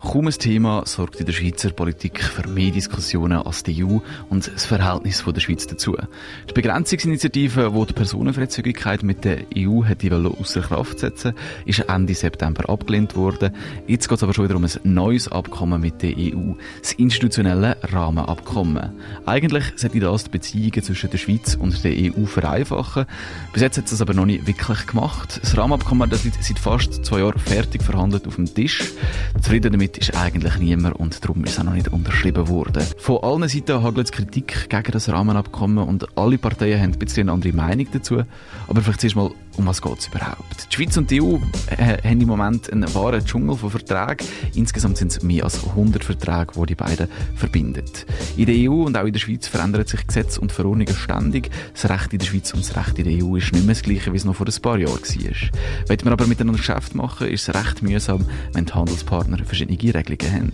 Kaum ein Thema sorgt in der Schweizer Politik für mehr Diskussionen als die EU und das Verhältnis der Schweiz dazu. Die Begrenzungsinitiative, die die Personenfreizügigkeit mit der EU hätte außer Kraft setzen ist Ende September abgelehnt worden. Jetzt geht es aber schon wieder um ein neues Abkommen mit der EU, das institutionelle Rahmenabkommen. Eigentlich sollte das die Beziehungen zwischen der Schweiz und der EU vereinfachen. Bis jetzt hat es das aber noch nicht wirklich gemacht. Das Rahmenabkommen das liegt seit fast zwei Jahren fertig verhandelt auf dem Tisch. Zufrieden damit damit ist eigentlich niemand und darum ist es auch noch nicht unterschrieben worden. Von allen Seiten hagelt es Kritik gegen das Rahmenabkommen und alle Parteien haben ein bisschen eine andere Meinung dazu. Aber vielleicht zuerst mal um was geht es überhaupt? Die Schweiz und die EU äh, haben im Moment einen wahren Dschungel von Verträgen. Insgesamt sind es mehr als 100 Verträge, die die beiden verbinden. In der EU und auch in der Schweiz verändern sich Gesetze und Verordnungen ständig. Das Recht in der Schweiz und das Recht in der EU ist nicht mehr das gleiche, wie es noch vor ein paar Jahren war. Wenn wir aber miteinander Geschäft machen, ist es recht mühsam, wenn die Handelspartner verschiedene Regelungen haben.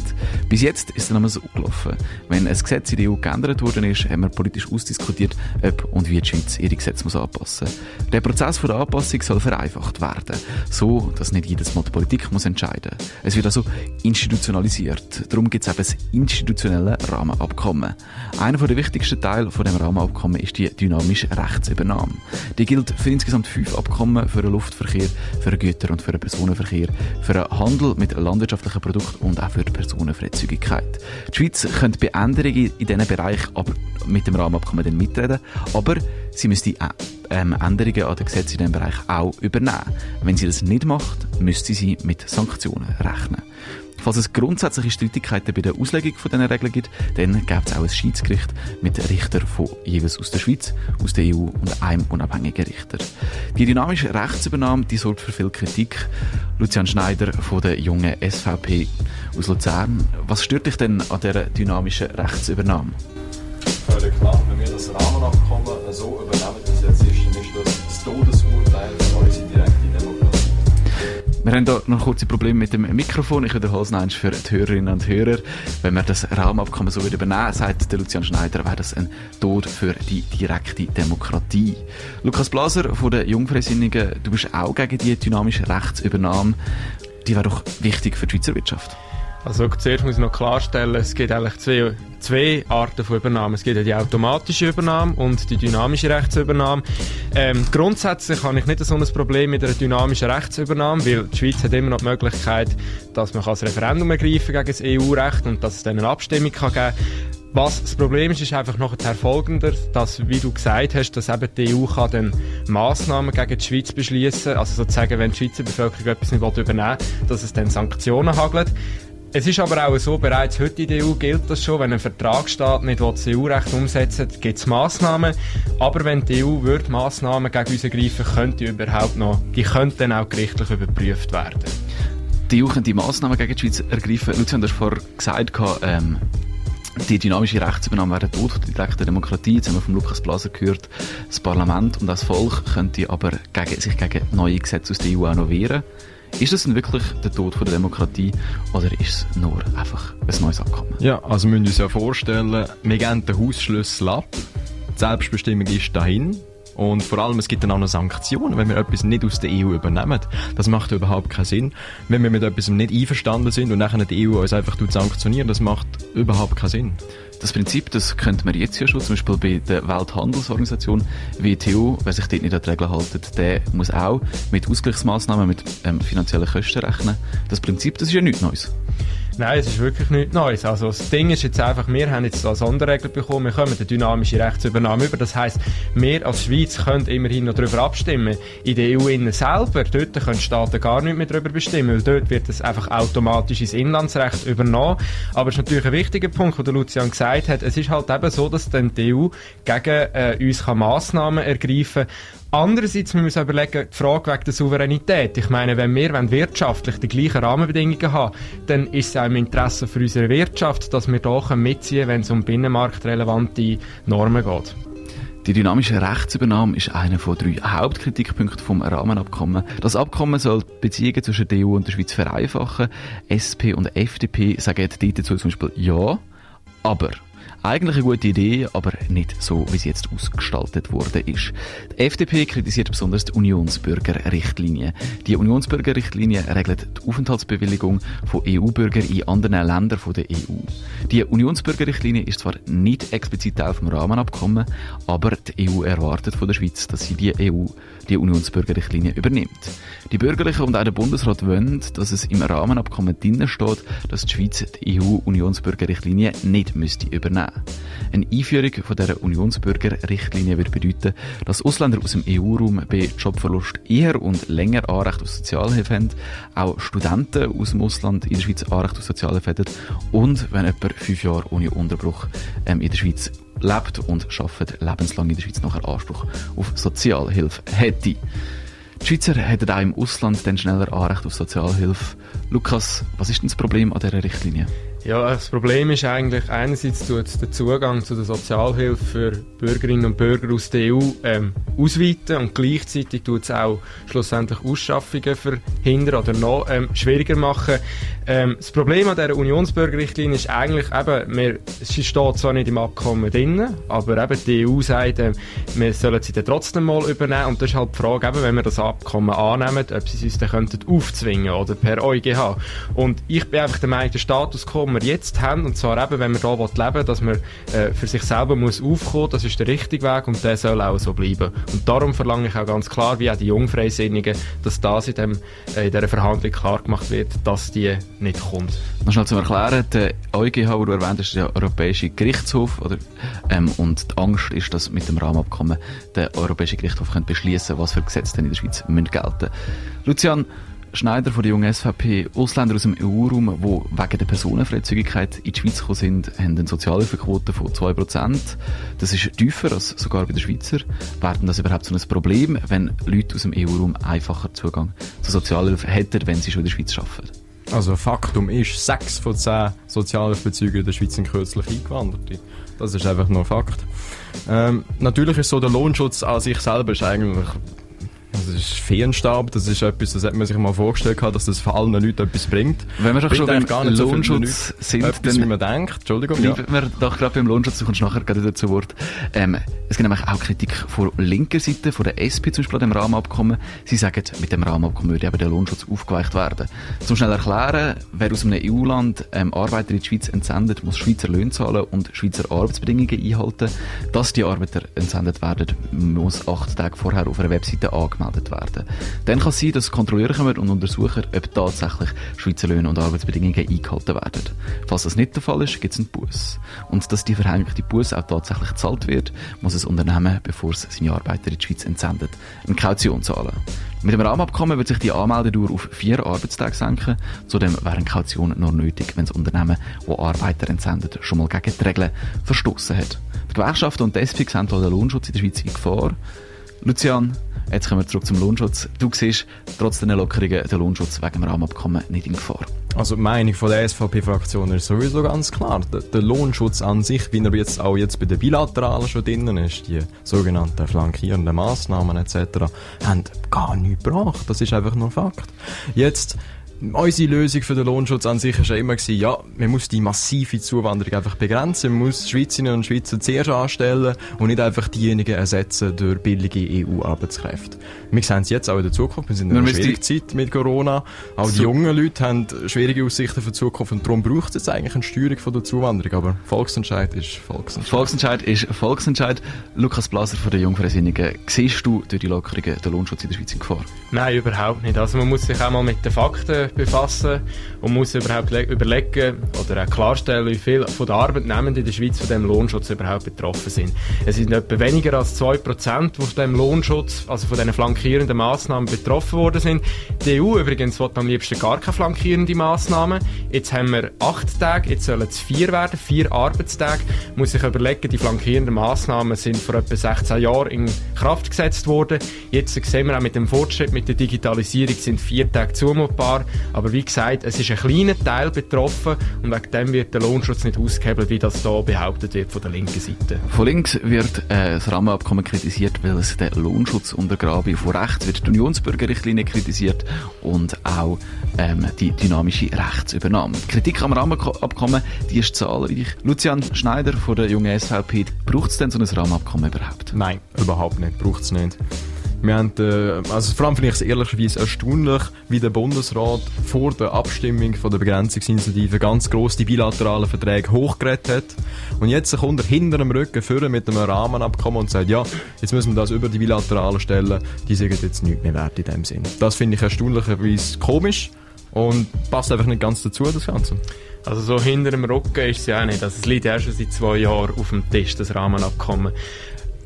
Bis jetzt ist es dann so gelaufen. Wenn ein Gesetz in der EU geändert worden ist, haben wir politisch ausdiskutiert, ob und wie die Schweiz ihre Gesetze muss anpassen muss. Der Prozess der Anpassung soll vereinfacht werden, so dass nicht jedes Mal die Politik muss entscheiden. Es wird also institutionalisiert. Darum gibt es eben das institutionelle Rahmenabkommen. Einer der wichtigsten Teile von dem Rahmenabkommen ist die dynamische Rechtsübernahme. Die gilt für insgesamt fünf Abkommen für den Luftverkehr, für den Güter- und für den Personenverkehr, für den Handel mit landwirtschaftlichen Produkten und auch für die Personenfreizügigkeit. Die Schweiz könnte bei Änderungen in diesen Bereich aber mit dem Rahmenabkommen dann mitreden, aber sie müsste ähm, Änderungen an den Gesetzen in diesem Bereich auch übernehmen. Wenn sie das nicht macht, müsste sie mit Sanktionen rechnen. Falls es grundsätzliche Streitigkeiten bei der Auslegung von diesen Regeln gibt, dann gibt es auch ein Schiedsgericht mit Richtern von jeweils aus der Schweiz, aus der EU und einem unabhängigen Richter. Die dynamische Rechtsübernahme, die sorgt für viel Kritik. Lucian Schneider von der jungen SVP aus Luzern. Was stört dich denn an dieser dynamischen Rechtsübernahme? Völlig klar, wenn wir das Rahmenabkommen so übernehmen, wie es jetzt ist, dann ist das das Wir haben hier noch kurze Probleme mit dem Mikrofon. Ich wiederhole es noch für die Hörerinnen und Hörer. Wenn wir das Rahmenabkommen so wieder übernehmen, sagt der Lucian Schneider, wäre das ein Tod für die direkte Demokratie. Lukas Blaser von den Jungfreisinnigen, du bist auch gegen die dynamische Rechtsübernahme. Die wäre doch wichtig für die Schweizer Wirtschaft. Also zuerst muss ich noch klarstellen, es gibt eigentlich zwei, zwei Arten von Übernahme. Es gibt ja die automatische Übernahme und die dynamische Rechtsübernahme. Ähm, grundsätzlich habe ich nicht so ein Problem mit einer dynamischen Rechtsübernahme, weil die Schweiz hat immer noch die Möglichkeit, dass man das Referendum ergreifen gegen das EU-Recht und dass es dann eine Abstimmung kann geben was das Problem ist, ist einfach nachher folgender, dass, wie du gesagt hast, dass eben die EU kann dann Massnahmen gegen die Schweiz beschließen, also sozusagen, wenn die Schweizer Bevölkerung etwas nicht übernehmen will, dass es dann Sanktionen hagelt. Es ist aber auch so, bereits heute in der EU gilt das schon, wenn ein Vertragsstaat nicht das EU-Recht umsetzen gibt es Massnahmen. Aber wenn die EU wird Massnahmen gegen uns ergreifen, könnte die überhaupt noch, die könnten dann auch gerichtlich überprüft werden. Die EU könnte Massnahmen gegen die Schweiz ergreifen. Lucian, du hast vorher gesagt, ähm, die dynamische Rechtsübernahme wäre tot von der direkten Demokratie. Jetzt haben wir von Lukas Blaser gehört, das Parlament und das Volk könnte aber gegen, sich gegen neue Gesetze aus der EU auch noch wehren. Ist das denn wirklich der Tod von der Demokratie oder ist es nur einfach ein neues Abkommen? Ja, also wir müssen uns ja vorstellen, wir geben den Hausschlüssel ab, die Selbstbestimmung ist dahin und vor allem, es gibt dann auch noch Sanktionen, wenn wir etwas nicht aus der EU übernehmen. Das macht überhaupt keinen Sinn. Wenn wir mit etwas nicht einverstanden sind und nachher die EU uns einfach sanktionieren, das macht überhaupt keinen Sinn. Das Prinzip, das könnte man jetzt ja schon, zum Beispiel bei der Welthandelsorganisation WTO, wer sich dort nicht an die Regeln hält, der muss auch mit Ausgleichsmaßnahmen, mit ähm, finanziellen Kosten rechnen. Das Prinzip, das ist ja nichts Neues. Nein, es ist wirklich nichts Neues. Also das Ding ist jetzt einfach, wir haben jetzt eine Sonderregel bekommen, wir kommen eine dynamische Rechtsübernahme über. Das heisst, wir als Schweiz können immerhin noch darüber abstimmen. In der EU innen selber, dort können Staaten gar nicht mehr darüber bestimmen, weil dort wird es einfach automatisch ins Inlandsrecht übernommen. Aber es ist natürlich ein wichtiger Punkt, den Lucian gesagt hat. Es ist halt eben so, dass dann die EU gegen äh, uns kann Massnahmen ergreifen Andererseits müssen wir uns überlegen, die Frage wegen der Souveränität. Ich meine, wenn wir wirtschaftlich die gleichen Rahmenbedingungen haben, dann ist es auch im Interesse für unsere Wirtschaft, dass wir hier mitziehen wenn es um binnenmarktrelevante Normen geht. Die dynamische Rechtsübernahme ist einer von drei Hauptkritikpunkten vom Rahmenabkommen. Das Abkommen soll die Beziehungen zwischen der EU und der Schweiz vereinfachen. SP und FDP sagen dazu zum Beispiel ja, aber eigentlich eine gute Idee, aber nicht so, wie sie jetzt ausgestaltet worden ist. Die FDP kritisiert besonders die Unionsbürgerrichtlinie. Die Unionsbürgerrichtlinie regelt die Aufenthaltsbewilligung von EU-Bürgern in anderen Ländern der EU. Die Unionsbürgerrichtlinie ist zwar nicht explizit Teil vom Rahmenabkommen, aber die EU erwartet von der Schweiz, dass sie die EU, die Unionsbürgerrichtlinie übernimmt. Die Bürgerlichen und auch der Bundesrat wollen, dass es im Rahmenabkommen drinnen steht, dass die Schweiz die EU-Unionsbürgerrichtlinie nicht müsste übernehmen. Eine Einführung von der Unionsbürgerrichtlinie würde bedeuten, dass Ausländer aus dem EU-Raum bei Jobverlust eher und länger Anrecht auf Sozialhilfe haben, auch Studenten aus dem Ausland in der Schweiz Anrecht auf Sozialhilfe haben und wenn jemand fünf Jahre ohne Unterbruch ähm, in der Schweiz lebt und arbeitet, lebenslang in der Schweiz nachher Anspruch auf Sozialhilfe hätte. Die Schweizer hätten auch im Ausland dann schneller Anrecht auf Sozialhilfe. Lukas, was ist denn das Problem an dieser Richtlinie? Ja, das Problem ist eigentlich, einerseits tut es den Zugang zu der Sozialhilfe für Bürgerinnen und Bürger aus der EU ähm, ausweiten und gleichzeitig tut es auch schlussendlich Ausschaffungen verhindern oder noch ähm, schwieriger machen. Ähm, das Problem an dieser Unionsbürgerrichtlinie ist eigentlich eben, wir, sie steht zwar nicht im Abkommen drin, aber eben die EU sagt, äh, wir sollen sie dann trotzdem mal übernehmen und das ist halt die Frage, eben, wenn wir das Abkommen annehmen, ob sie es uns dann aufzwingen oder per EuGH. Und ich bin einfach der Meinung, der Status quo, wir jetzt haben, und zwar eben, wenn man da leben will, dass man äh, für sich selber muss aufkommen, das ist der richtige Weg und der soll auch so bleiben. Und darum verlange ich auch ganz klar, wie auch die Jungfreisinnigen, dass das in, dem, äh, in dieser Verhandlung klar gemacht wird, dass die nicht kommt. Noch schnell zum Erklären, der EuGH, den du erwähnt hast, ist der Europäische Gerichtshof, oder, ähm, und die Angst ist, dass mit dem Rahmenabkommen der Europäische Gerichtshof beschließen was für Gesetze denn in der Schweiz müssen gelten Lucian, Schneider von der jungen SVP, Ausländer aus dem EU-Raum, die wegen der Personenfreizügigkeit in die Schweiz gekommen sind, haben eine Sozialhilfequote von 2%. Das ist tiefer als sogar bei den Schweizer. Werden das überhaupt so ein Problem, wenn Leute aus dem EU-Raum einfacher Zugang zur Sozialhilfe hätten, wenn sie schon in der Schweiz arbeiten? Also Faktum ist, sechs von zehn Sozialhilfebezüger in der Schweiz sind kürzlich eingewandert. Das ist einfach nur Fakt. Ähm, natürlich ist so, der Lohnschutz an sich selber ist eigentlich das ist Feenstab, das ist etwas, das hat man sich mal vorgestellt, dass das für allen Leuten etwas bringt. Wenn wir doch schon beim gar nicht Lohnschutz so sind, etwas, wie man denkt. Entschuldigung. Bleiben ja. wir doch gerade beim Lohnschutz, du kommst nachher gerade wieder zu Wort. Ähm, es gibt nämlich auch Kritik von linker Seite, von der SP zum Beispiel an dem Rahmenabkommen. Sie sagen, mit dem Rahmenabkommen würde eben der Lohnschutz aufgeweicht werden. Zum schnell erklären, wer aus einem EU-Land ähm, Arbeiter in die Schweiz entsendet, muss Schweizer Löhne zahlen und Schweizer Arbeitsbedingungen einhalten. Dass die Arbeiter entsendet werden, muss acht Tage vorher auf einer Webseite angemeldet werden. Dann kann es sein, dass Kontrolleure kommen und untersuchen, ob tatsächlich Schweizer Löhne und Arbeitsbedingungen eingehalten werden. Falls das nicht der Fall ist, gibt es einen Bus. Und dass die verhängte Bus auch tatsächlich gezahlt wird, muss ein Unternehmen, bevor es seine Arbeiter in die Schweiz entsendet, eine Kaution zahlen. Mit dem Rahmenabkommen wird sich die Anmeldedauer auf vier Arbeitstage senken. Zudem wäre eine Kaution nur nötig, wenn das Unternehmen, das Arbeiter entsendet, schon mal gegen die Regeln verstoßen hat. Die Gewerkschaften und die SP sehen den Lohnschutz in der Schweiz in Gefahr. Lucian, Jetzt kommen wir zurück zum Lohnschutz. Du siehst trotz der Lockerungen den Lohnschutz wegen dem Rahmenabkommen nicht in Gefahr. Also die Meinung von der SVP-Fraktion ist sowieso ganz klar. Der, der, Lohnschutz an sich, wie er jetzt auch jetzt bei den Bilateralen schon drinnen ist, die sogenannten flankierenden Massnahmen etc., haben gar nichts gebracht. Das ist einfach nur Fakt. Jetzt unsere Lösung für den Lohnschutz an sich war ja immer gewesen, ja, man muss die massive Zuwanderung einfach begrenzen, man muss Schweizerinnen und Schweizer zuerst anstellen und nicht einfach diejenigen ersetzen durch billige EU-Arbeitskräfte. Wir sehen es jetzt auch in der Zukunft, wir sind in einer schwierigen Zeit mit Corona, auch die jungen Leute haben schwierige Aussichten für die Zukunft und darum braucht es jetzt eigentlich eine Steuerung von der Zuwanderung, aber Volksentscheid ist Volksentscheid. Volksentscheid ist Volksentscheid. Lukas Blaser von der Jungfreisinnigen, siehst du durch die Lockerungen den Lohnschutz in der Schweiz in Gefahr? Nein, überhaupt nicht. Also man muss sich auch mal mit den Fakten befassen und muss überhaupt überlegen oder auch klarstellen, wie viele von den Arbeitnehmenden in der Schweiz von dem Lohnschutz überhaupt betroffen sind. Es sind etwa weniger als 2%, die von dem Lohnschutz, also von diesen flankierenden Massnahmen betroffen worden sind. Die EU übrigens will am liebsten gar keine flankierenden Massnahmen. Jetzt haben wir acht Tage, jetzt sollen es vier werden, vier Arbeitstage. Muss sich überlegen, die flankierenden Massnahmen sind vor etwa 16 Jahren in Kraft gesetzt worden. Jetzt sehen wir auch mit dem Fortschritt, mit der Digitalisierung sind vier Tage zumutbar. Aber wie gesagt, es ist ein kleiner Teil betroffen und wegen dem wird der Lohnschutz nicht ausgehebelt, wie das da behauptet wird von der linken Seite. Von links wird äh, das Rahmenabkommen kritisiert, weil es den Lohnschutz untergrabe. Von rechts wird die Unionsbürgerrichtlinie kritisiert und auch ähm, die dynamische Rechtsübernahme. Die Kritik am Rahmenabkommen, die ist zahlreich. Lucian Schneider von der jungen SVP, braucht es denn so ein Rahmenabkommen überhaupt? Nein, überhaupt nicht. Braucht es nicht. Wir haben, äh, also vor allem finde ich es ehrlicherweise erstaunlich, wie der Bundesrat vor der Abstimmung von der Begrenzungsinitiative ganz gross die bilateralen Verträge hochgeredet hat. Und jetzt kommt er hinter dem Rücken führen mit einem Rahmenabkommen und sagt, ja, jetzt müssen wir das über die bilateralen stellen. Die sagen jetzt nichts mehr wert in dem Sinn. Das finde ich erstaunlicherweise komisch und passt einfach nicht ganz dazu, das Ganze. Also so hinter dem Rücken ist es ja auch nicht. Also es liegt ja schon seit zwei Jahren auf dem Tisch, das Rahmenabkommen.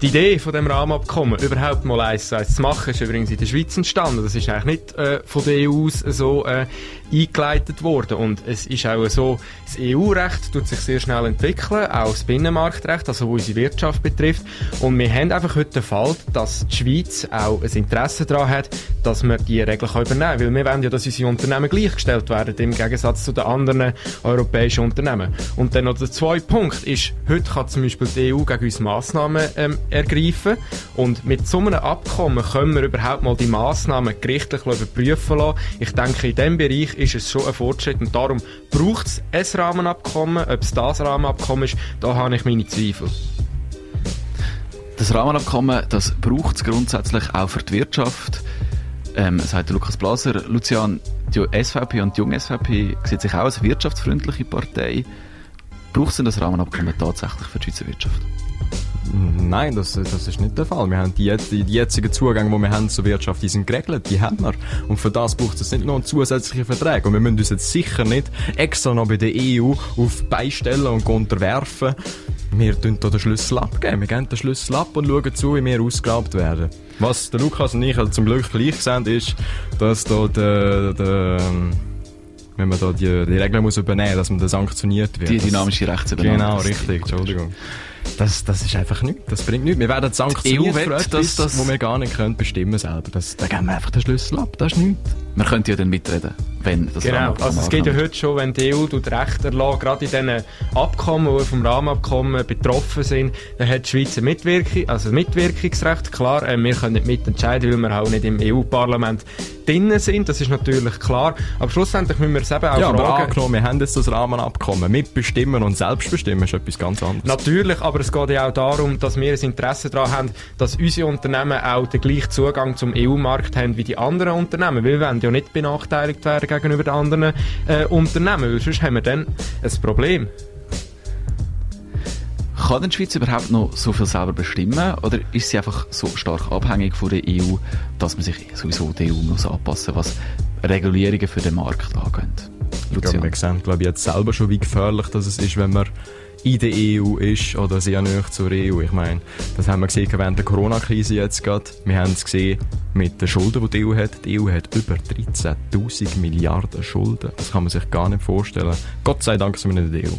Die Idee von dem Rahmenabkommen, überhaupt mal eins zu machen, ist übrigens in der Schweiz entstanden. Das ist eigentlich nicht äh, von der EU aus so äh, eingeleitet worden. Und es ist auch so, das EU-Recht tut sich sehr schnell entwickeln, auch das Binnenmarktrecht, also was unsere Wirtschaft betrifft. Und wir haben einfach heute den Fall, dass die Schweiz auch ein Interesse daran hat, dass wir die Regeln übernehmen können. Weil wir wollen ja, dass unsere Unternehmen gleichgestellt werden, im Gegensatz zu den anderen europäischen Unternehmen. Und dann noch der zweite Punkt ist, heute kann zum Beispiel die EU gegen uns Massnahmen ähm, ergreifen. Und mit so einem Abkommen können wir überhaupt mal die Massnahmen gerichtlich überprüfen lassen. Ich denke, in diesem Bereich ist es schon ein Fortschritt und darum braucht es ein Rahmenabkommen. Ob es das Rahmenabkommen ist, da habe ich meine Zweifel. Das Rahmenabkommen, das braucht es grundsätzlich auch für die Wirtschaft. Ähm, sagt Lukas Blaser, Lucian, die SVP und die junge SVP sieht sich auch als wirtschaftsfreundliche Partei. Braucht es denn das Rahmenabkommen tatsächlich für die Schweizer Wirtschaft? Nein, das, das ist nicht der Fall. Wir haben die, die, die jetzigen Zugänge, die wir haben zur Wirtschaft, die sind geregelt, die haben wir. Und für das braucht es nicht noch einen zusätzlichen Vertrag. Und wir müssen uns jetzt sicher nicht extra noch bei der EU auf beistellen und unterwerfen. Wir tun hier den Schlüssel abgeben. Wir geben den Schlüssel ab und schauen zu, wie wir ausgeraubt werden. Was der Lukas und ich halt zum Glück gleich sehen, ist, dass da der, der wenn man da die, die Regeln muss übernehmen muss, dass man da sanktioniert wird. Die dynamische Rechtsübernahme. Genau, richtig, Entschuldigung. Das, das ist einfach nichts. Das bringt nichts. Wir werden sanktioniert für etwas, dass das- wo wir gar nicht können bestimmen selber. Das, da geben wir einfach den Schlüssel ab. Das ist nichts. Man könnte ja dann mitreden, wenn das Genau, Rahmenabkommen also es geht ja heute schon, wenn die EU tut Recht erlassen, gerade in diesen Abkommen, die vom Rahmenabkommen betroffen sind, dann hat die Schweiz ein Mitwirkung, also ein Mitwirkungsrecht, klar, äh, wir können nicht mitentscheiden, weil wir auch nicht im EU-Parlament drinnen sind, das ist natürlich klar, aber schlussendlich müssen wir es eben auch Ja, aber fragen. angenommen, wir haben jetzt das Rahmenabkommen. Mitbestimmen und selbstbestimmen ist etwas ganz anderes. Natürlich, aber es geht ja auch darum, dass wir ein Interesse daran haben, dass unsere Unternehmen auch den gleichen Zugang zum EU-Markt haben wie die anderen Unternehmen. Weil wir wollen ja nicht benachteiligt werden gegenüber den anderen äh, Unternehmen, weil sonst haben wir dann ein Problem. Kann denn die Schweiz überhaupt noch so viel selber bestimmen? Oder ist sie einfach so stark abhängig von der EU, dass man sich sowieso der EU muss anpassen was Regulierungen für den Markt angeht? Ich glaube, wir sehen, glaube ich, jetzt selber schon, wie gefährlich das ist, wenn man in der EU ist oder sehr nahe zur EU. Ich meine, das haben wir gesehen während der Corona-Krise jetzt gerade. Wir haben es gesehen mit den Schulden, die die EU hat. Die EU hat über 13.000 Milliarden Schulden. Das kann man sich gar nicht vorstellen. Gott sei Dank sind wir nicht in der EU.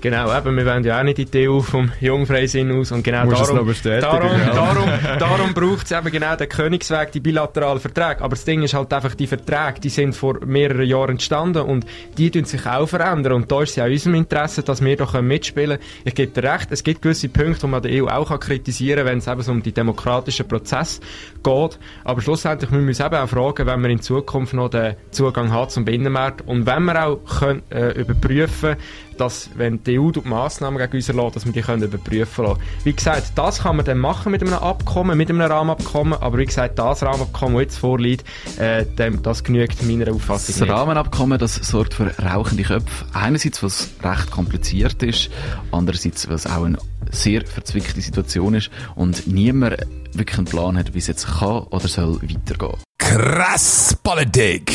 Genau, eben, wir wollen ja auch nicht in die EU vom Jungfreisinn aus und genau darum, darum, ja. darum, darum braucht es eben genau den Königsweg, die bilateralen Verträge. Aber das Ding ist halt einfach, die Verträge, die sind vor mehreren Jahren entstanden und die tun sich auch verändern und da ist es ja in unserem Interesse, dass wir da können mitspielen können. Ich gebe dir recht, es gibt gewisse Punkte, die man der EU auch kann kritisieren kann, wenn es eben so um die demokratischen Prozesse geht. Aber schlussendlich müssen wir uns eben auch fragen, wenn wir in Zukunft noch den Zugang haben zum Binnenmarkt und wenn wir auch können, äh, überprüfen dass, wenn die EU die Massnahmen gegen uns erlässt, dass wir die können überprüfen lassen. Wie gesagt, das kann man dann machen mit einem Abkommen, mit einem Rahmenabkommen, aber wie gesagt, das Rahmenabkommen, das jetzt vorliegt, äh, das genügt meiner Auffassung Das nicht. Rahmenabkommen, das sorgt für rauchende Köpfe. Einerseits, was recht kompliziert ist, andererseits, was auch eine sehr verzwickte Situation ist und niemand wirklich einen Plan hat, wie es jetzt kann oder soll weitergehen. Krass Politik.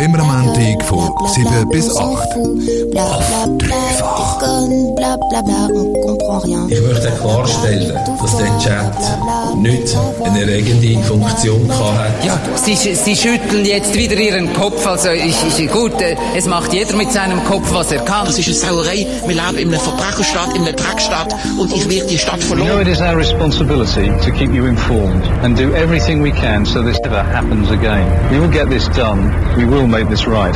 Immer am Montag von 7 bis 8. Auf dreifach. Ich möchte klarstellen, dass der Chat nicht eine erregende Funktion hat. Ja, Sie, Sie schütteln jetzt wieder Ihren Kopf. Also ich, ich, gut, äh, es macht jeder mit seinem Kopf, was er kann. Das ist eine Sauerei. Wir leben in einem Verbrecherstaat, in einer Dreckstadt und ich werde die Stadt We know verloren. it is our responsibility to keep you informed and do everything we can so this never happens again. We will get this done. We will make this right.